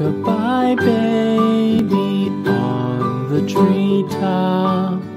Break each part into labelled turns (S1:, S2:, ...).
S1: Rock-a-bye baby on the treetop.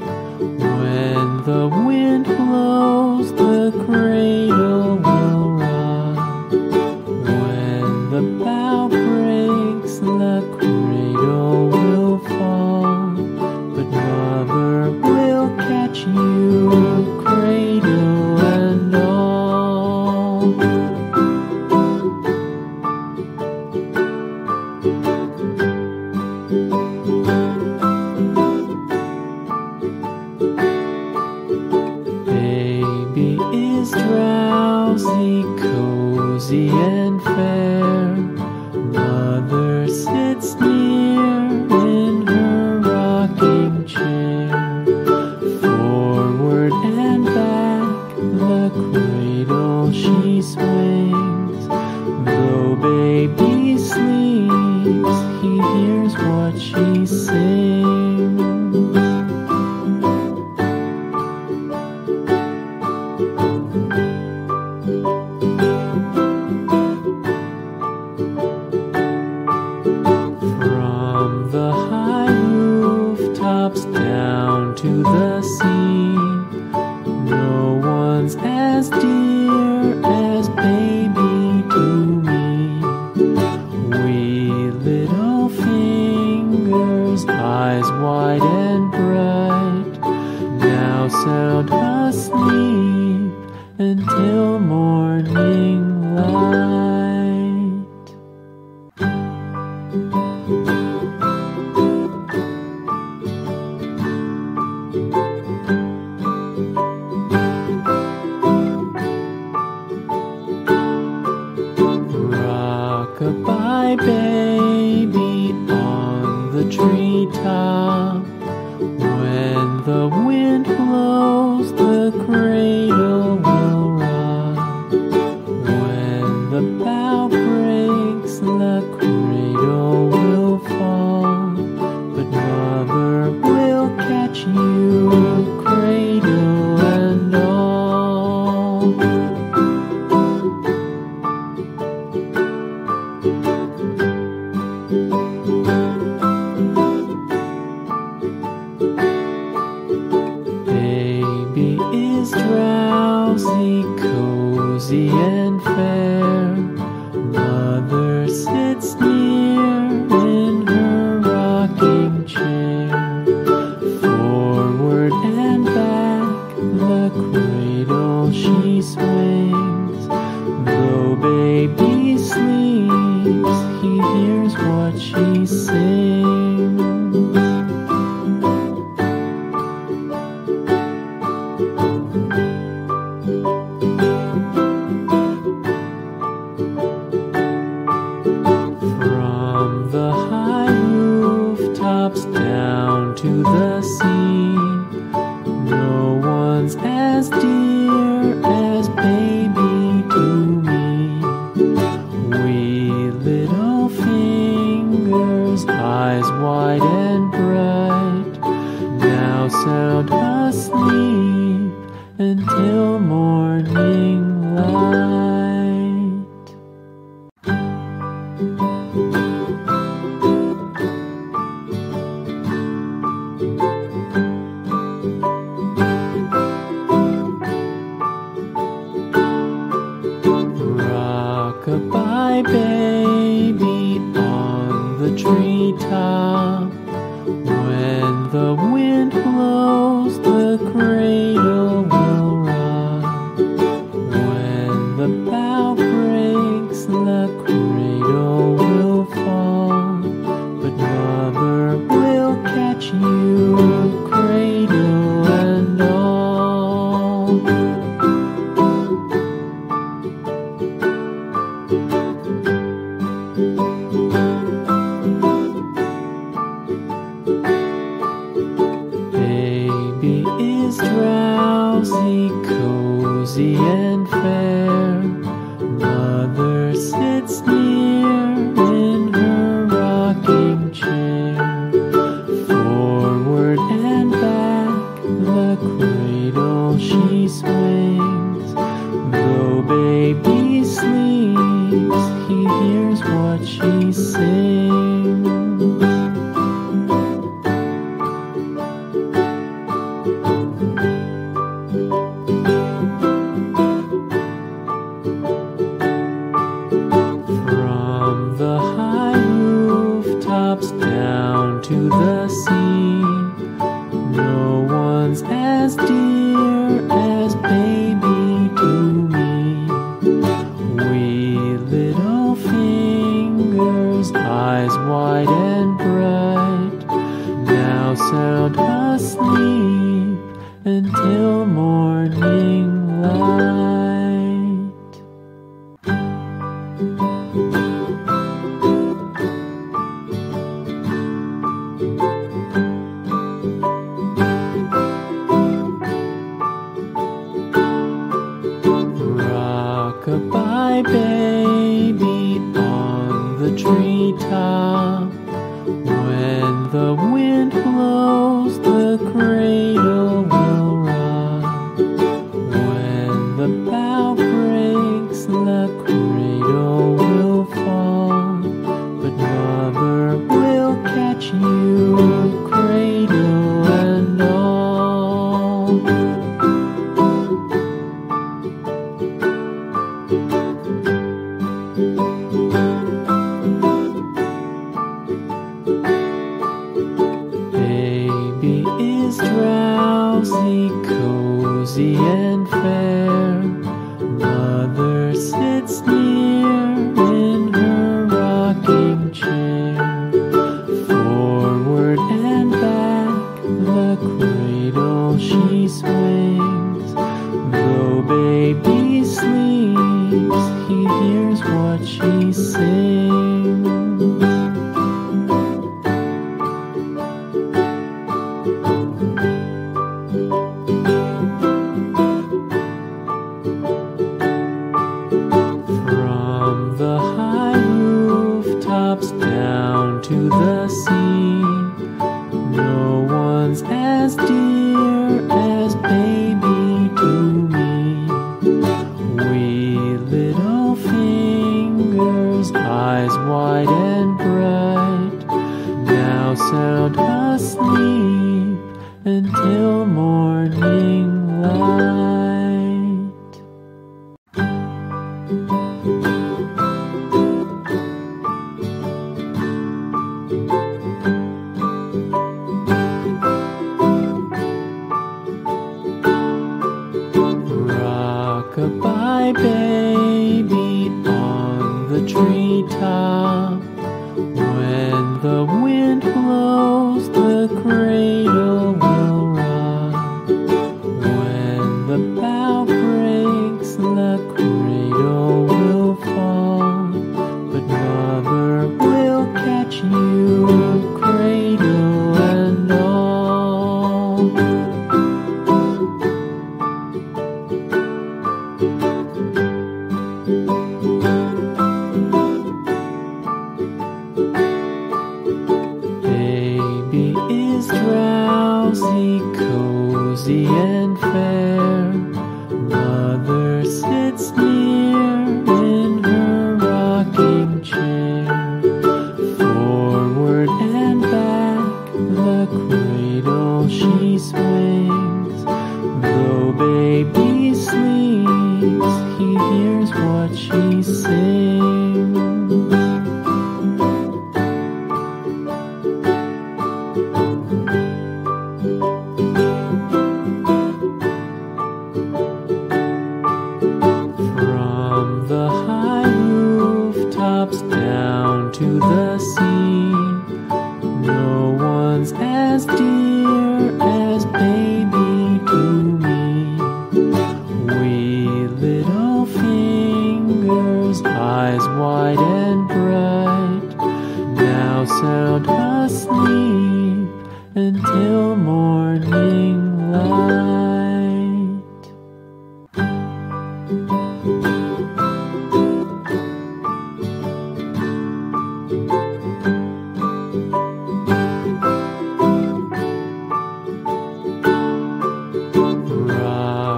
S1: Drowsy, cozy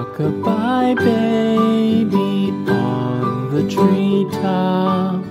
S1: Rock-a-bye baby on the treetop.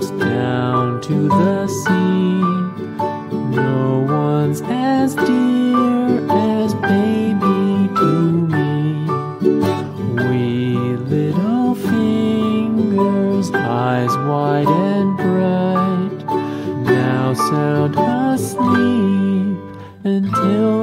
S1: drops down to the sea. No one's as dear as baby to me. Wee little fingers, eyes wide and bright, now sound asleep until.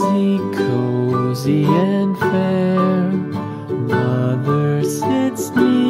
S1: Drowsy, cozy and fair. Mother sits near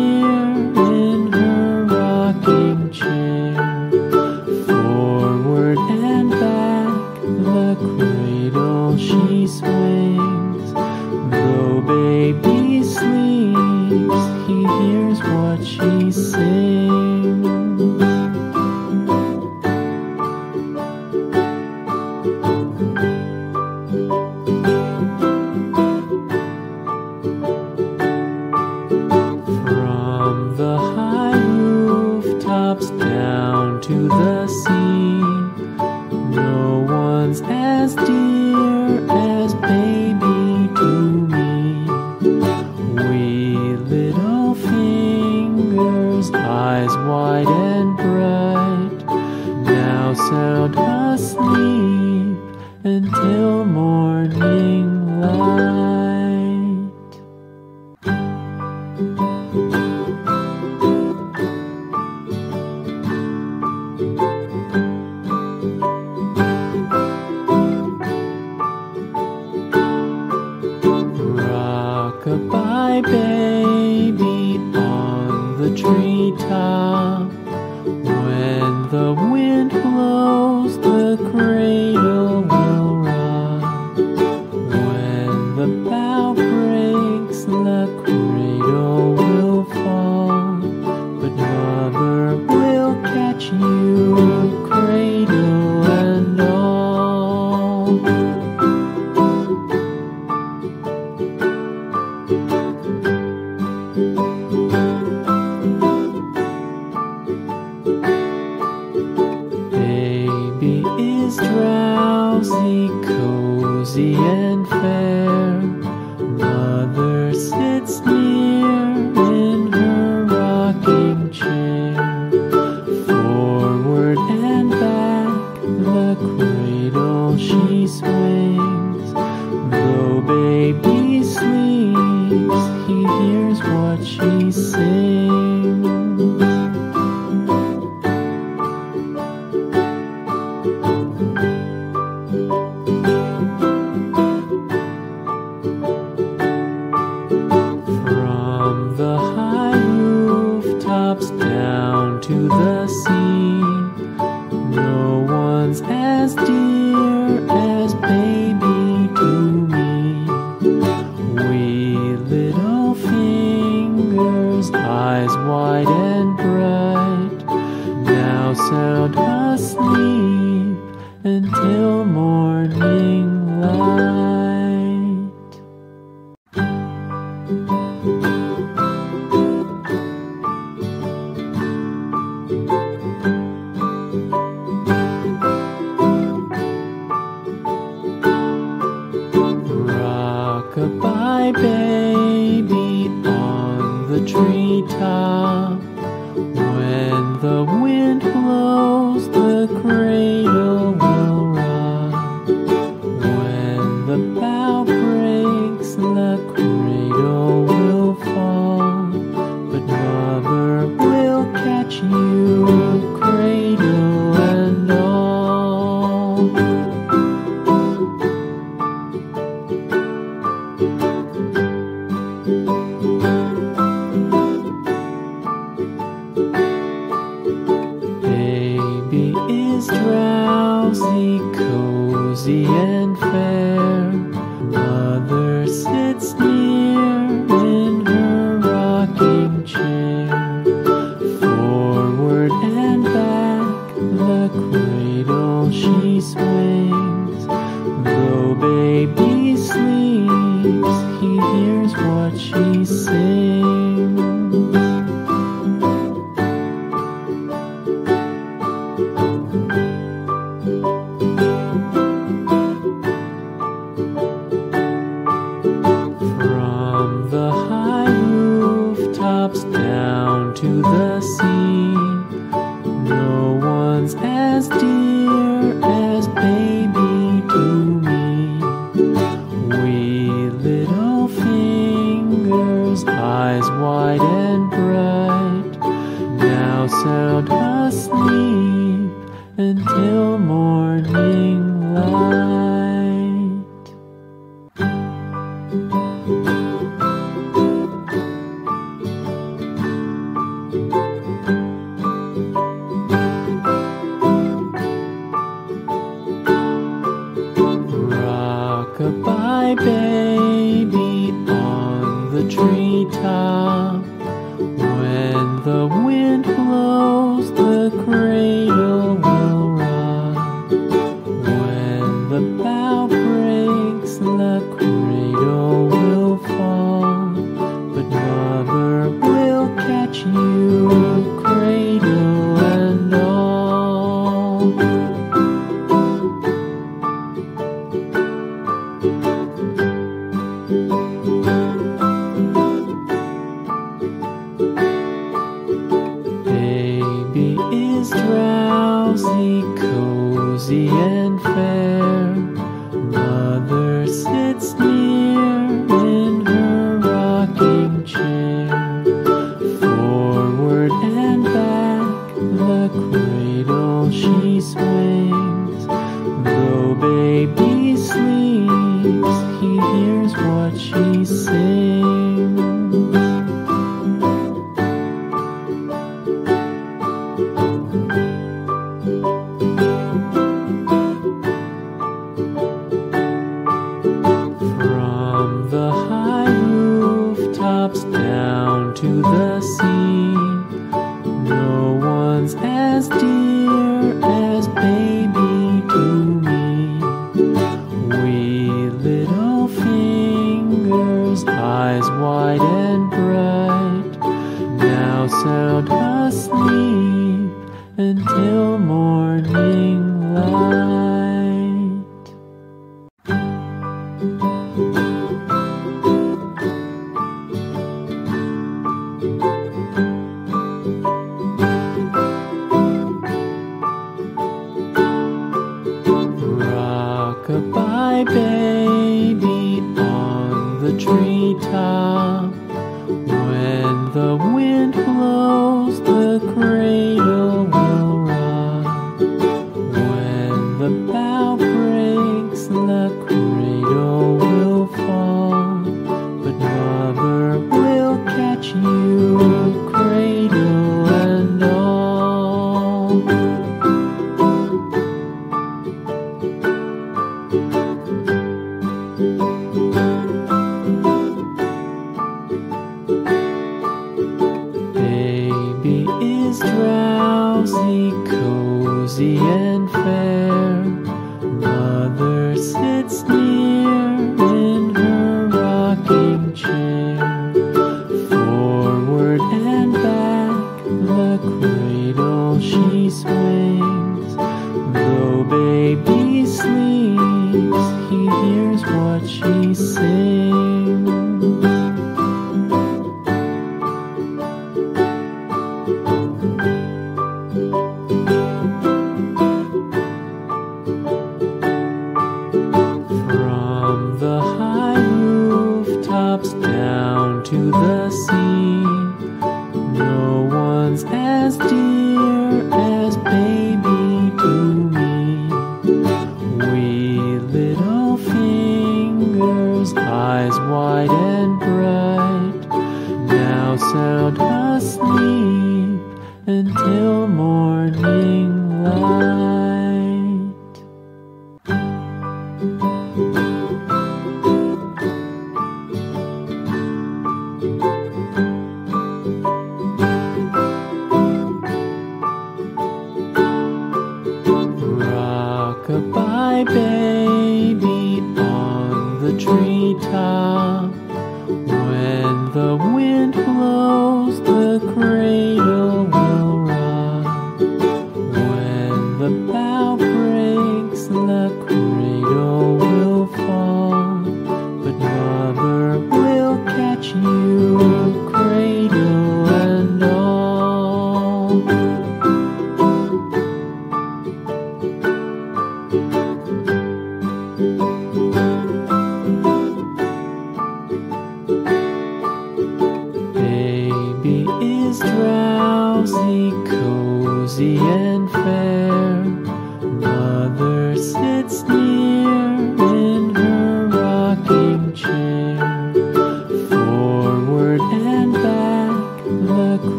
S1: treetop.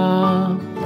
S1: Treetop. When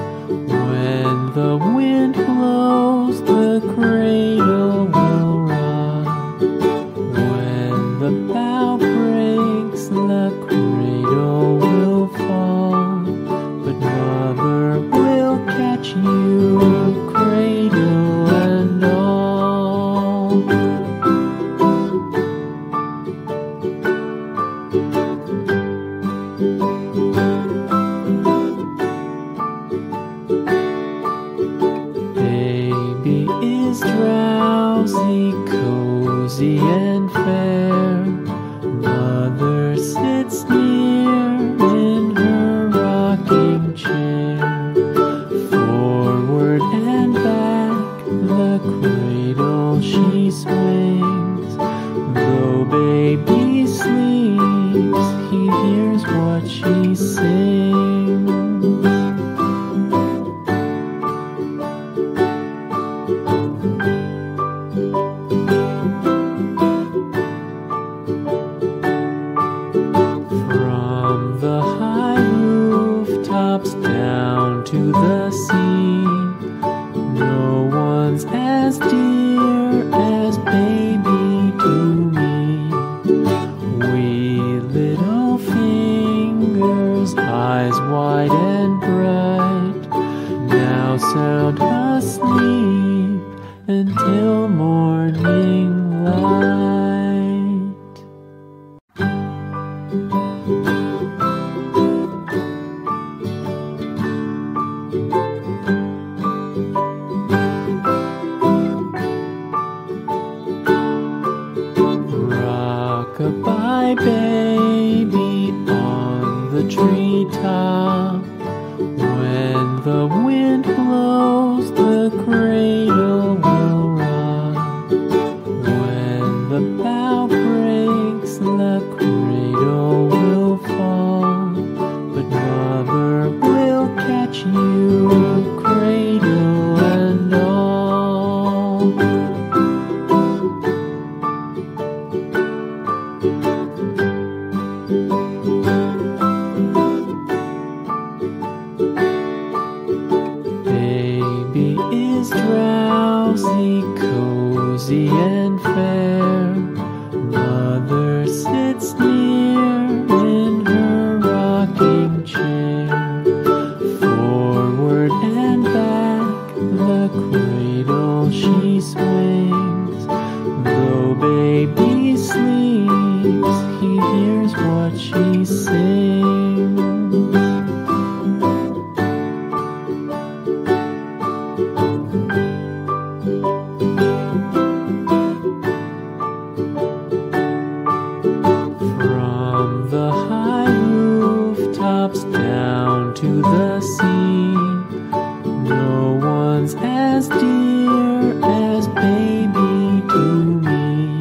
S1: as baby to me.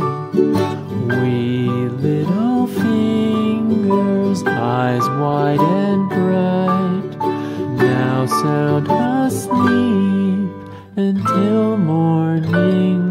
S1: Wee little fingers, eyes wide and bright, now sound asleep until morning.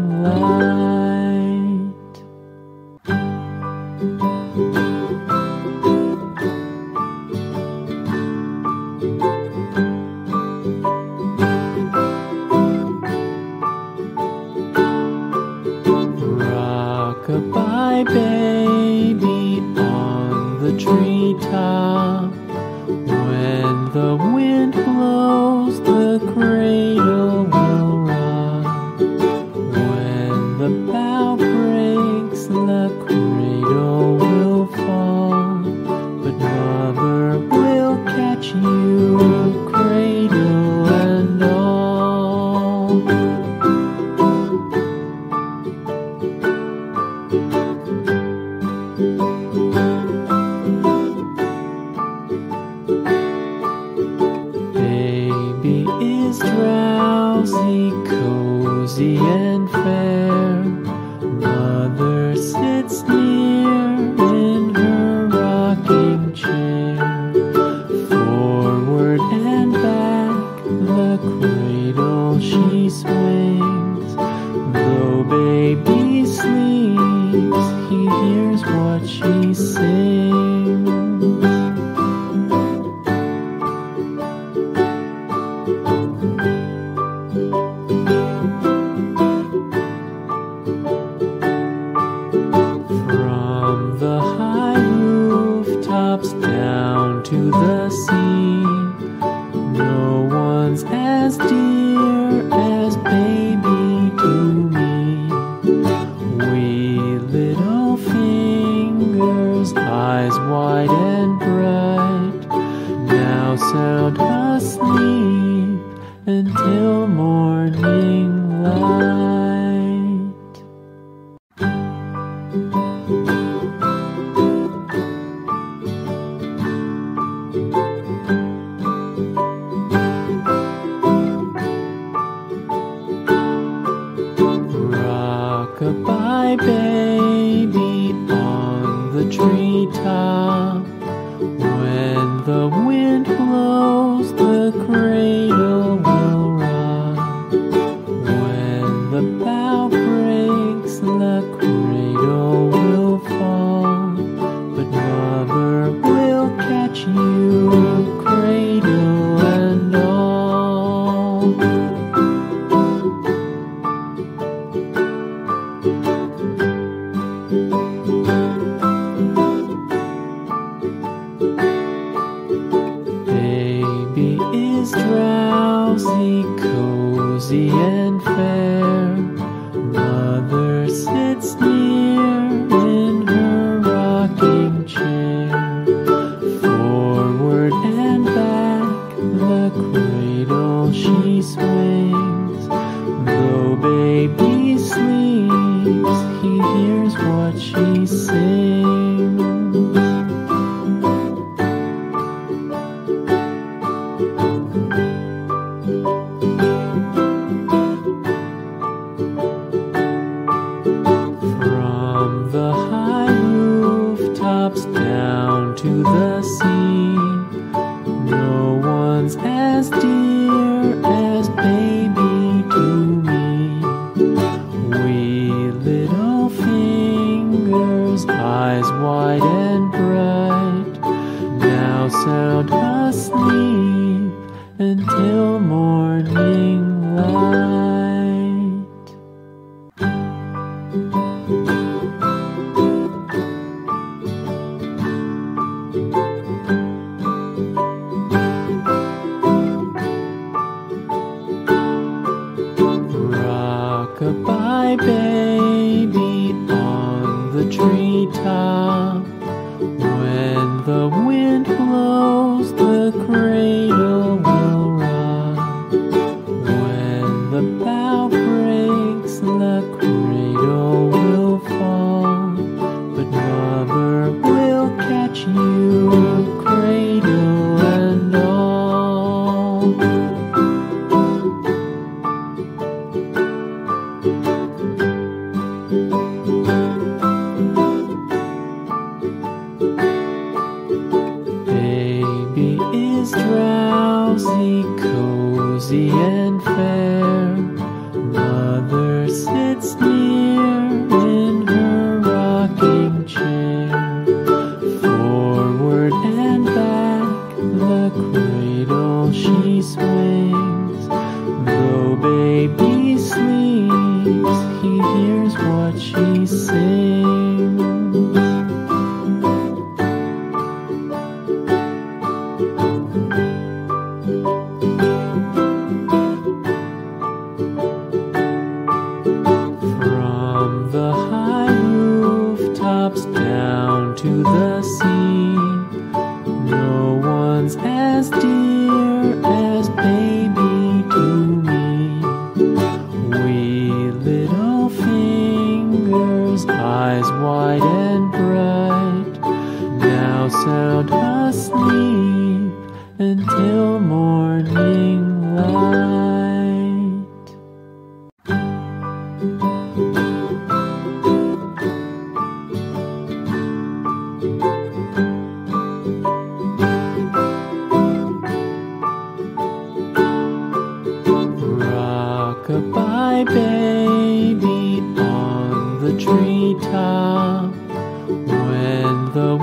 S1: still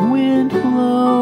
S1: wind blows,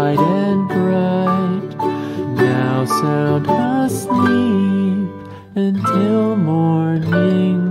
S1: wide and bright, now sound asleep until morning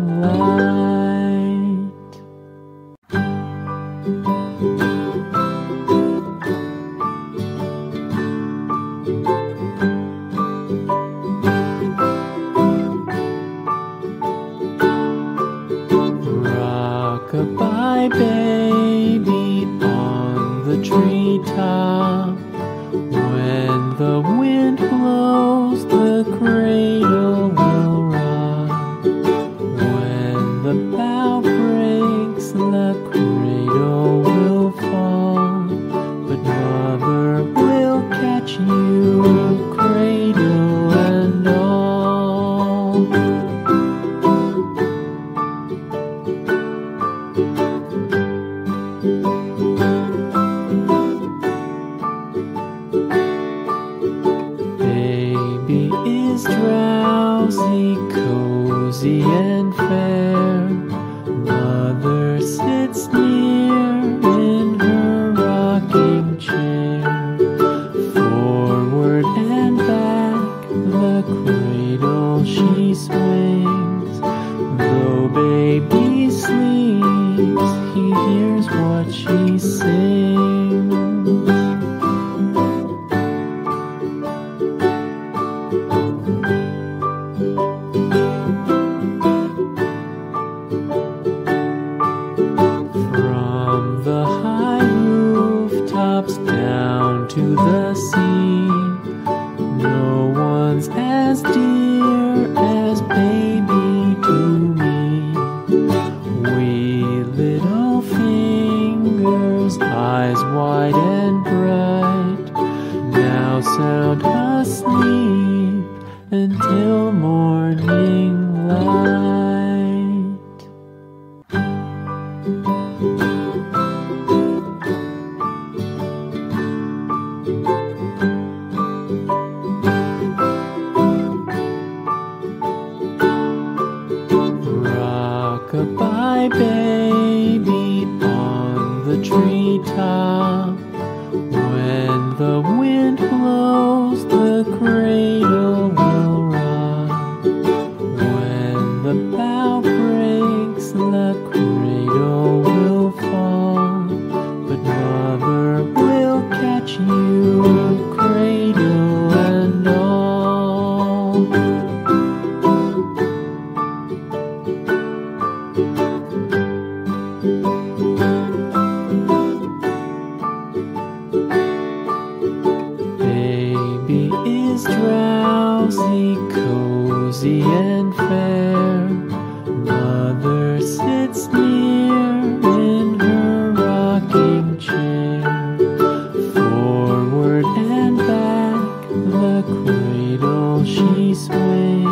S1: she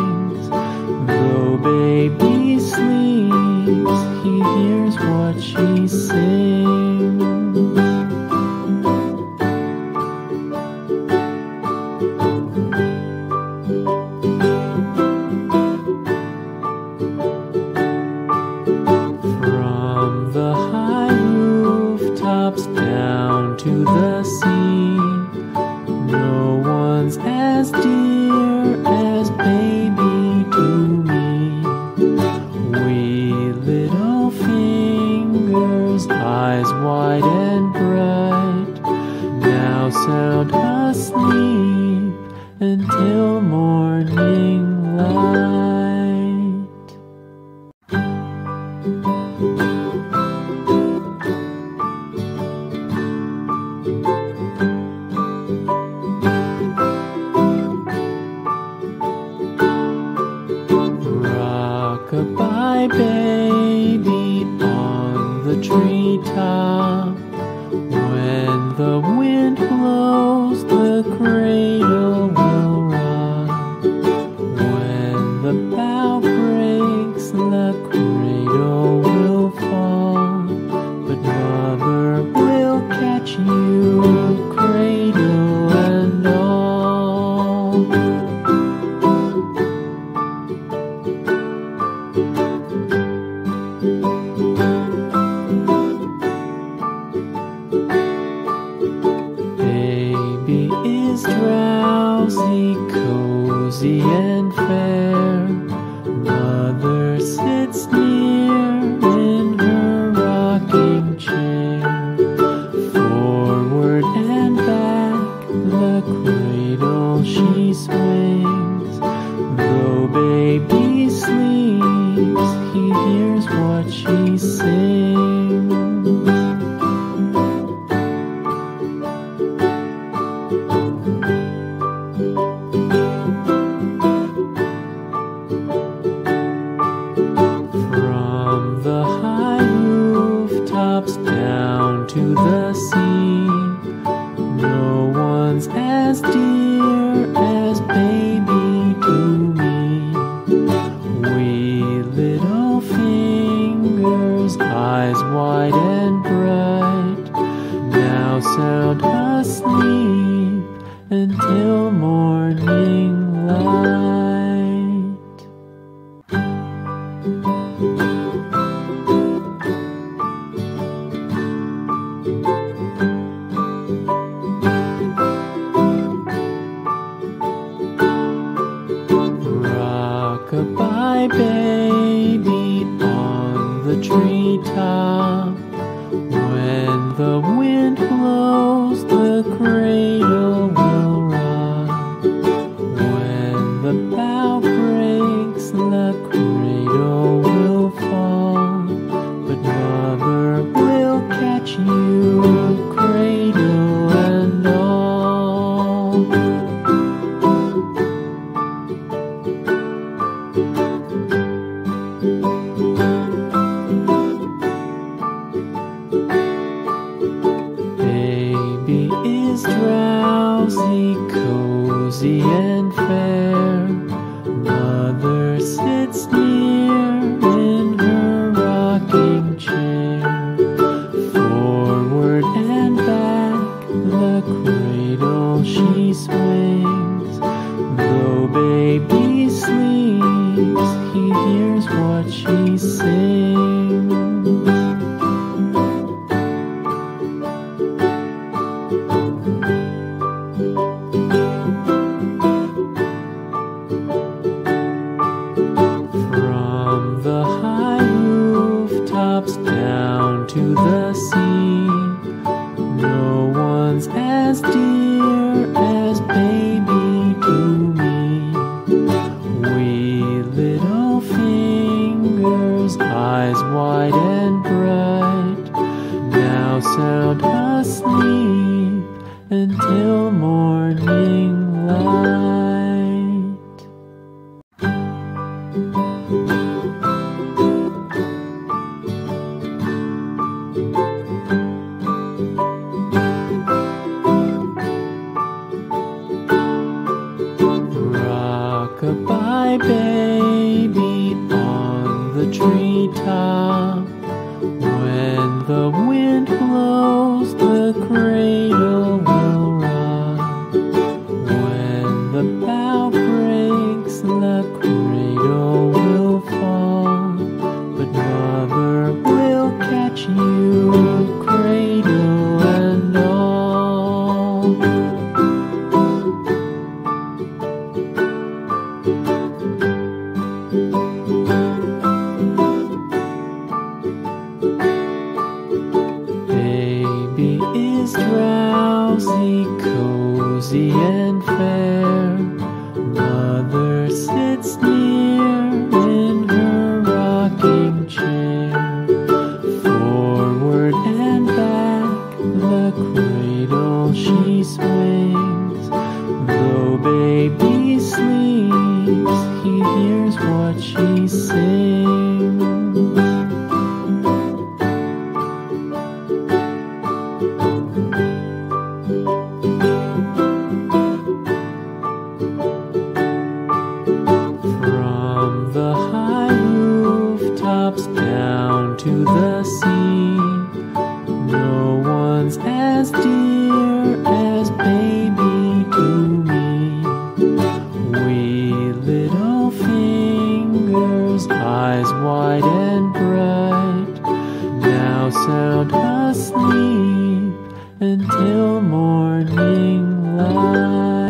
S1: sound asleep until morning light.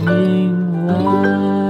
S1: Morning light.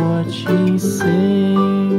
S1: What she sings.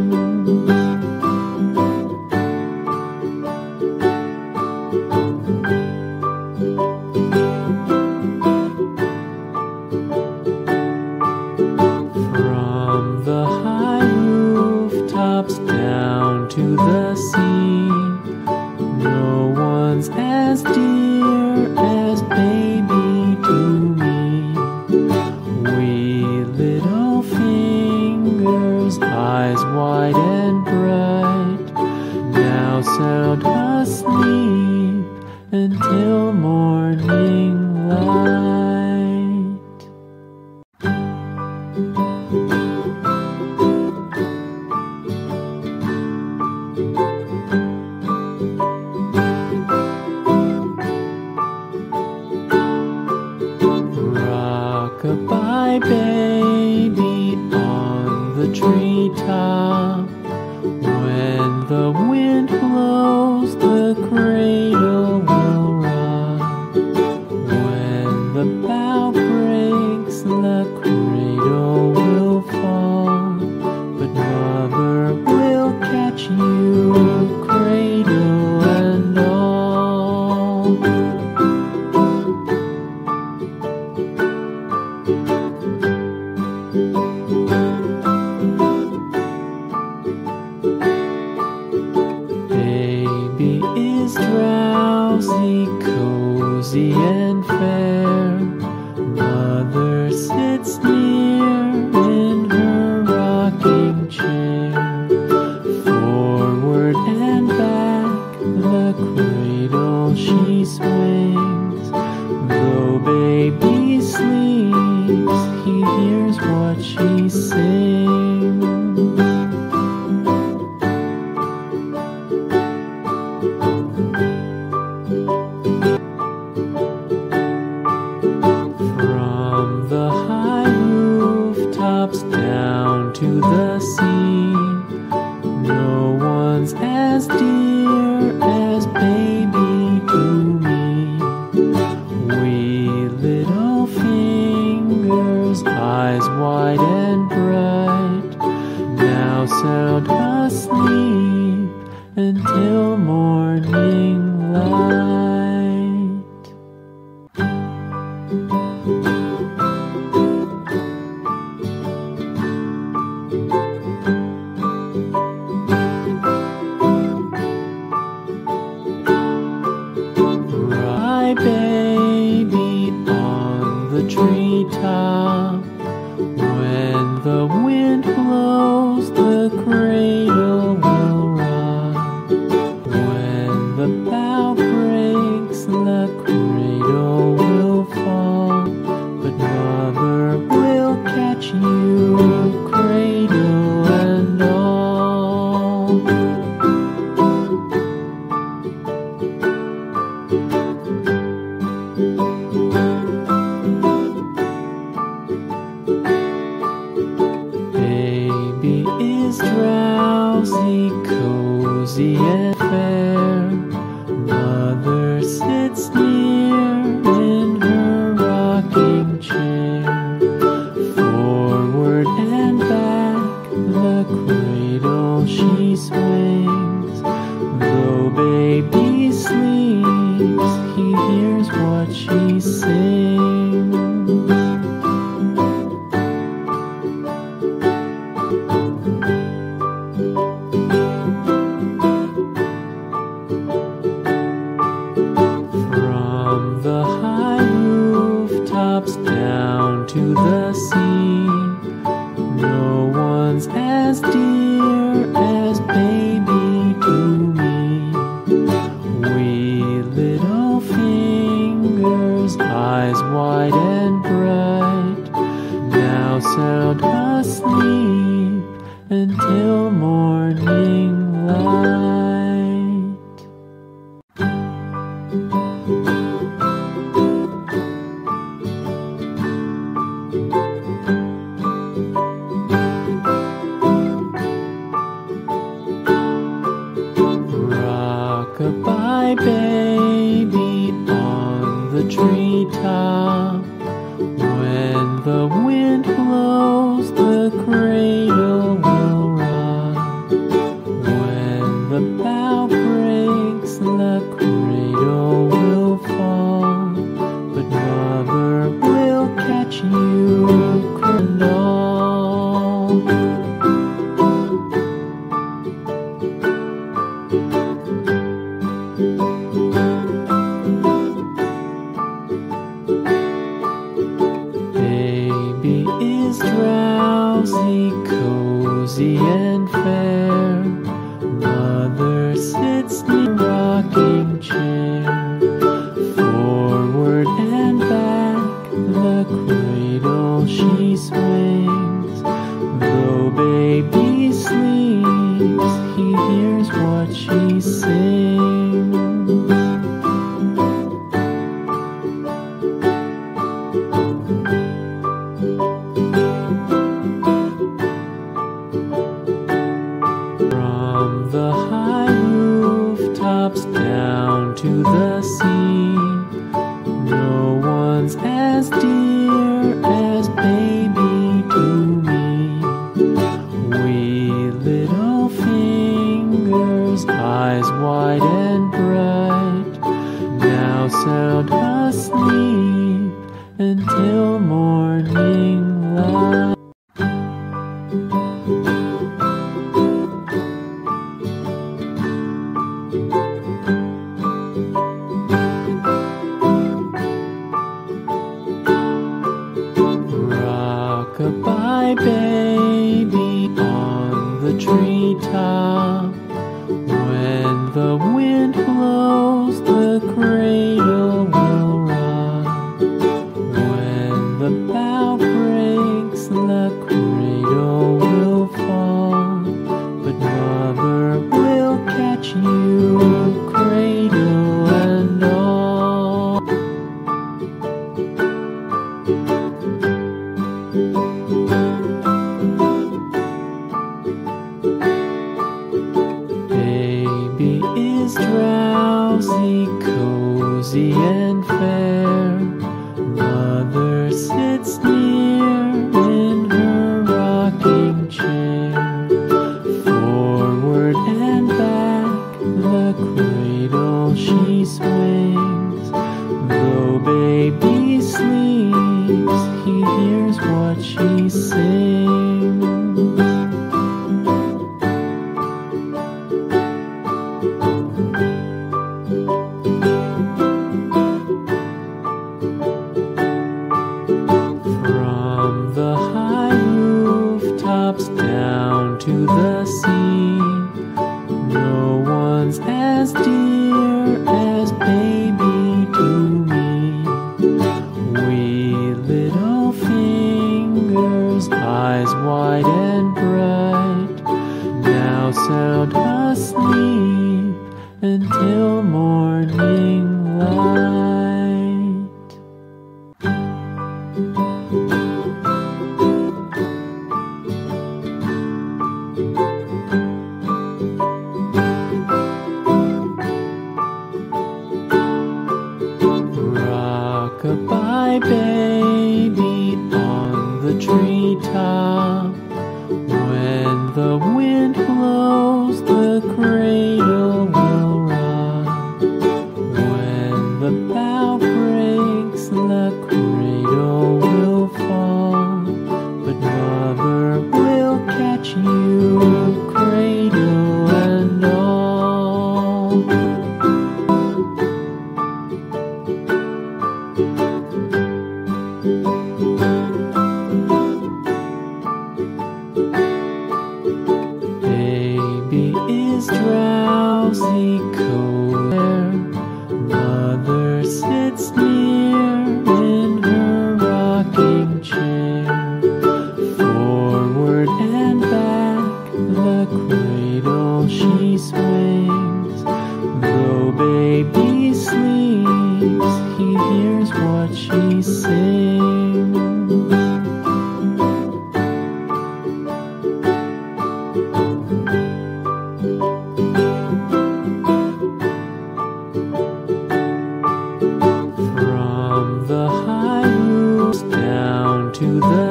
S1: to the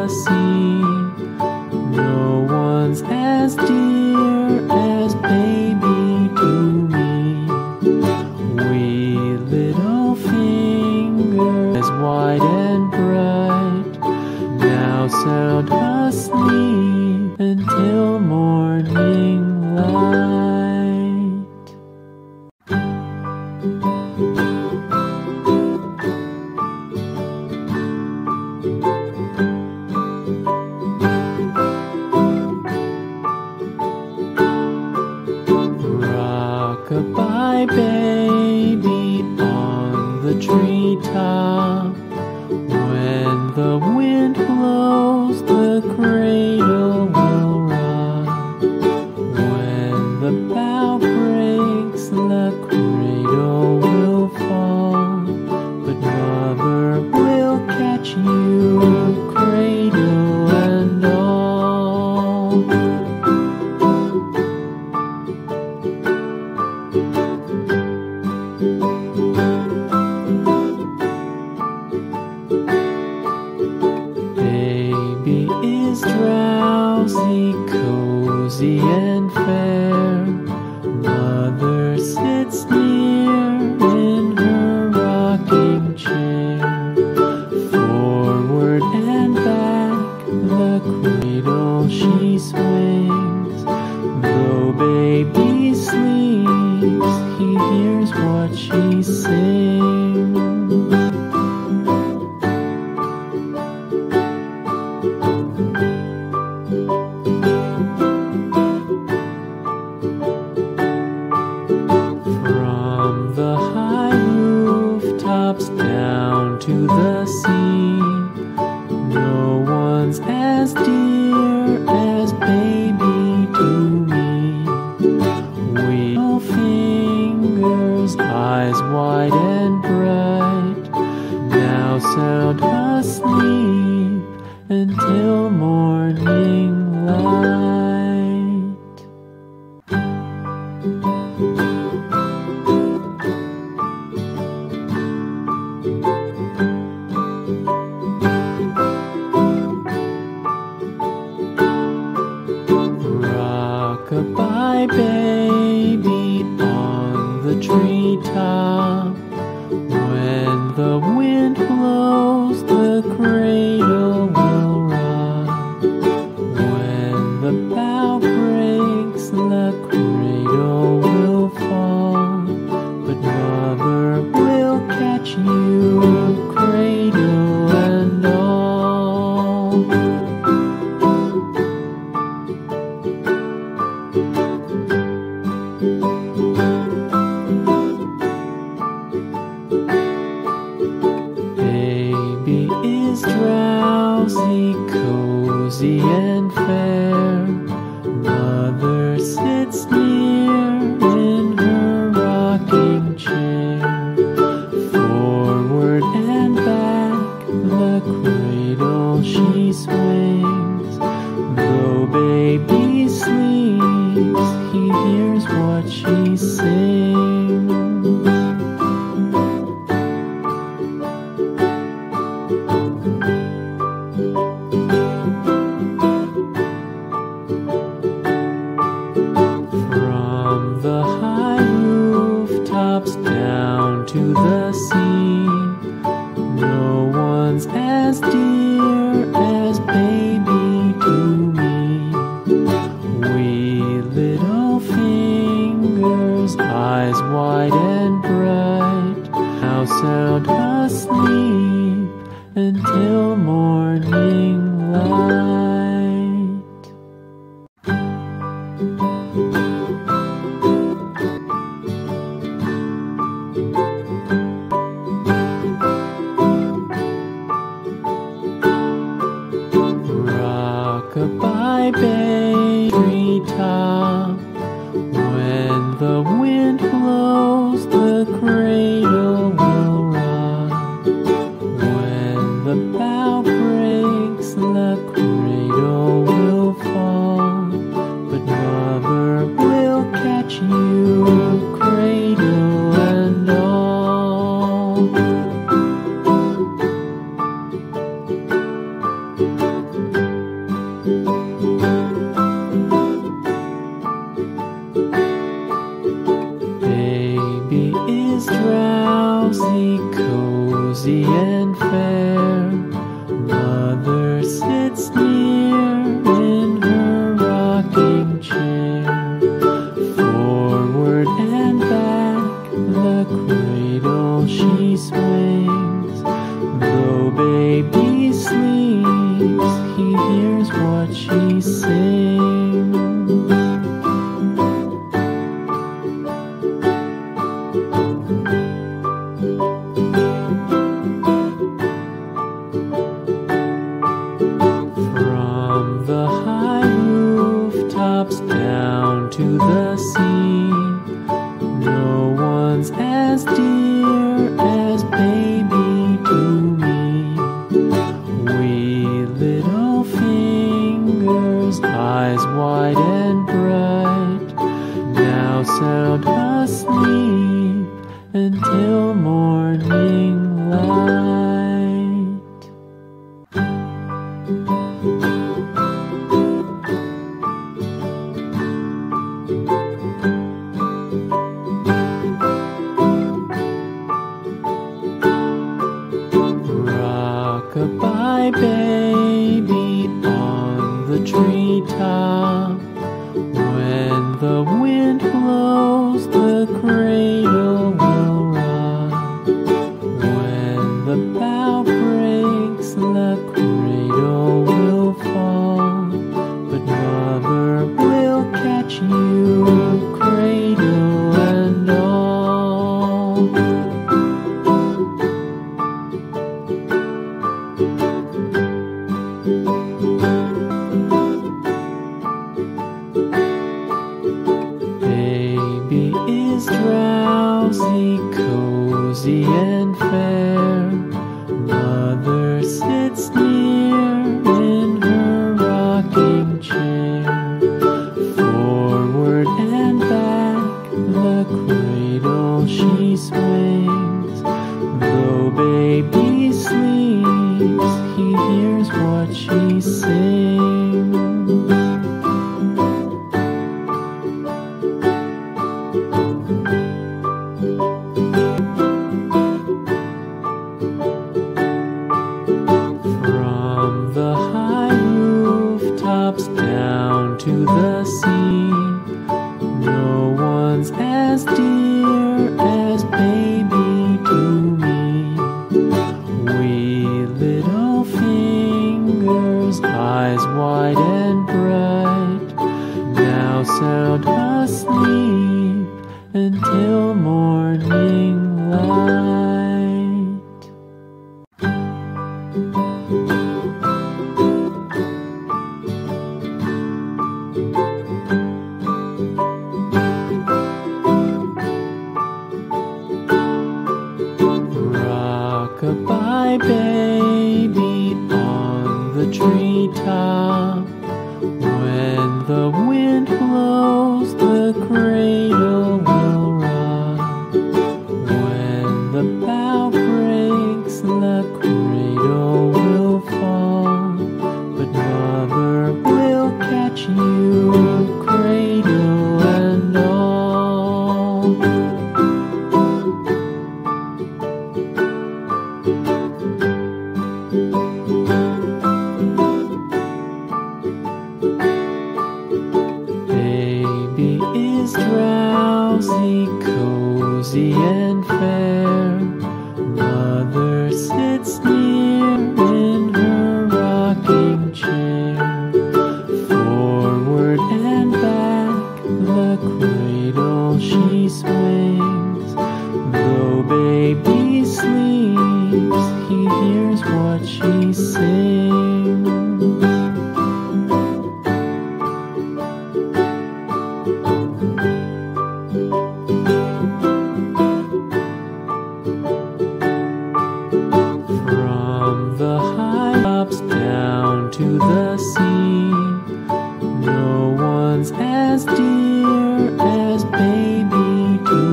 S1: and fair.